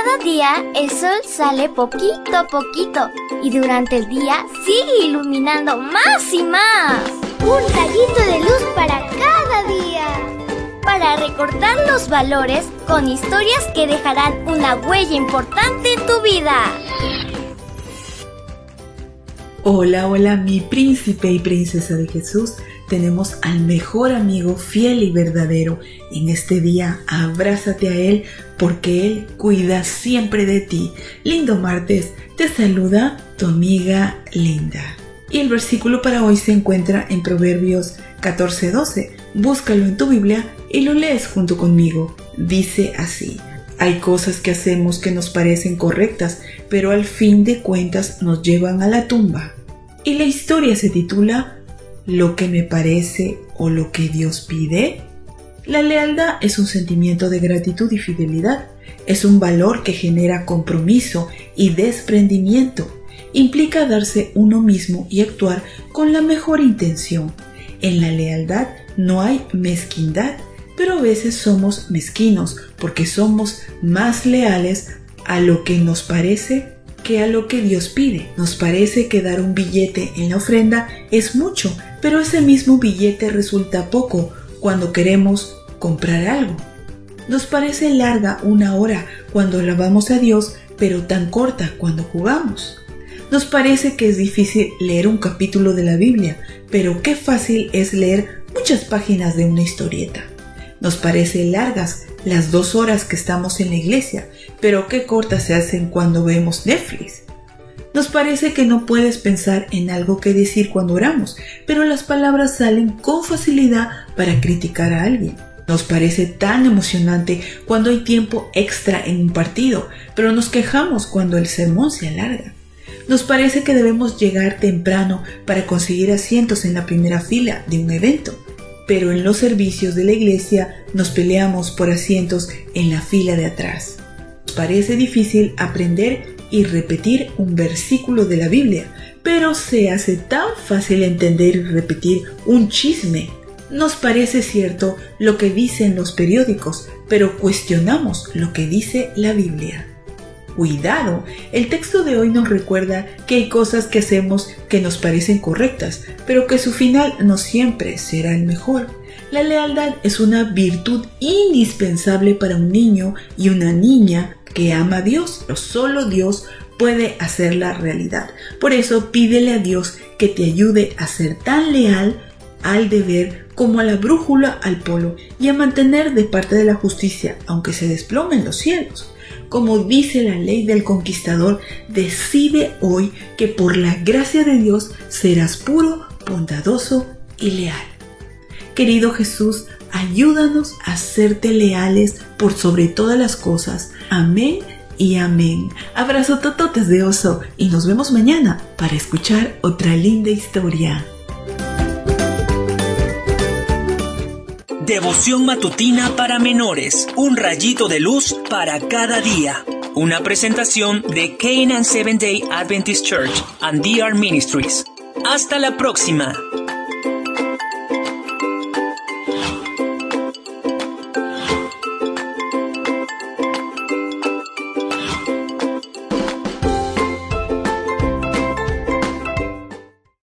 Cada día el sol sale poquito a poquito y durante el día sigue iluminando más y más. Un rayito de luz para cada día. Para recordar los valores con historias que dejarán una huella importante en tu vida. Hola, hola, mi príncipe y princesa de Jesús. Tenemos al mejor amigo fiel y verdadero. En este día, abrázate a Él porque Él cuida siempre de ti. Lindo martes, te saluda tu amiga Linda. Y el versículo para hoy se encuentra en Proverbios 14:12. Búscalo en tu Biblia y lo lees junto conmigo. Dice así. Hay cosas que hacemos que nos parecen correctas, pero al fin de cuentas nos llevan a la tumba. Y la historia se titula Lo que me parece o lo que Dios pide. La lealtad es un sentimiento de gratitud y fidelidad. Es un valor que genera compromiso y desprendimiento. Implica darse uno mismo y actuar con la mejor intención. En la lealtad no hay mezquindad, pero a veces somos mezquinos porque somos más leales a lo que nos parece que a lo que Dios pide. Nos parece que dar un billete en la ofrenda es mucho, pero ese mismo billete resulta poco cuando queremos comprar algo. Nos parece larga una hora cuando alabamos a Dios, pero tan corta cuando jugamos. Nos parece que es difícil leer un capítulo de la Biblia, pero qué fácil es leer muchas páginas de una historieta. Nos parece largas las dos horas que estamos en la iglesia, pero qué cortas se hacen cuando vemos Netflix. Nos parece que no puedes pensar en algo que decir cuando oramos, pero las palabras salen con facilidad para criticar a alguien. Nos parece tan emocionante cuando hay tiempo extra en un partido, pero nos quejamos cuando el sermón se alarga. Nos parece que debemos llegar temprano para conseguir asientos en la primera fila de un evento, pero en los servicios de la iglesia nos peleamos por asientos en la fila de atrás. Nos parece difícil aprender y repetir un versículo de la Biblia, pero se hace tan fácil entender y repetir un chisme. Nos parece cierto lo que dicen los periódicos, pero cuestionamos lo que dice la Biblia. Cuidado, el texto de hoy nos recuerda que hay cosas que hacemos que nos parecen correctas, pero que su final no siempre será el mejor. La lealtad es una virtud indispensable para un niño y una niña que ama a Dios, pero solo Dios puede hacerla realidad. Por eso pídele a Dios que te ayude a ser tan leal al deber como a la brújula al polo y a mantener de parte de la justicia, aunque se desplomen los cielos como dice la ley del conquistador, decide hoy que por la gracia de Dios serás puro, bondadoso y leal. Querido Jesús, ayúdanos a serte leales por sobre todas las cosas. Amén y amén. Abrazo tototes de oso y nos vemos mañana para escuchar otra linda historia. Devoción matutina para menores. Un rayito de luz para cada día. Una presentación de Canaan Seventh Day Adventist Church and DR Ministries. Hasta la próxima.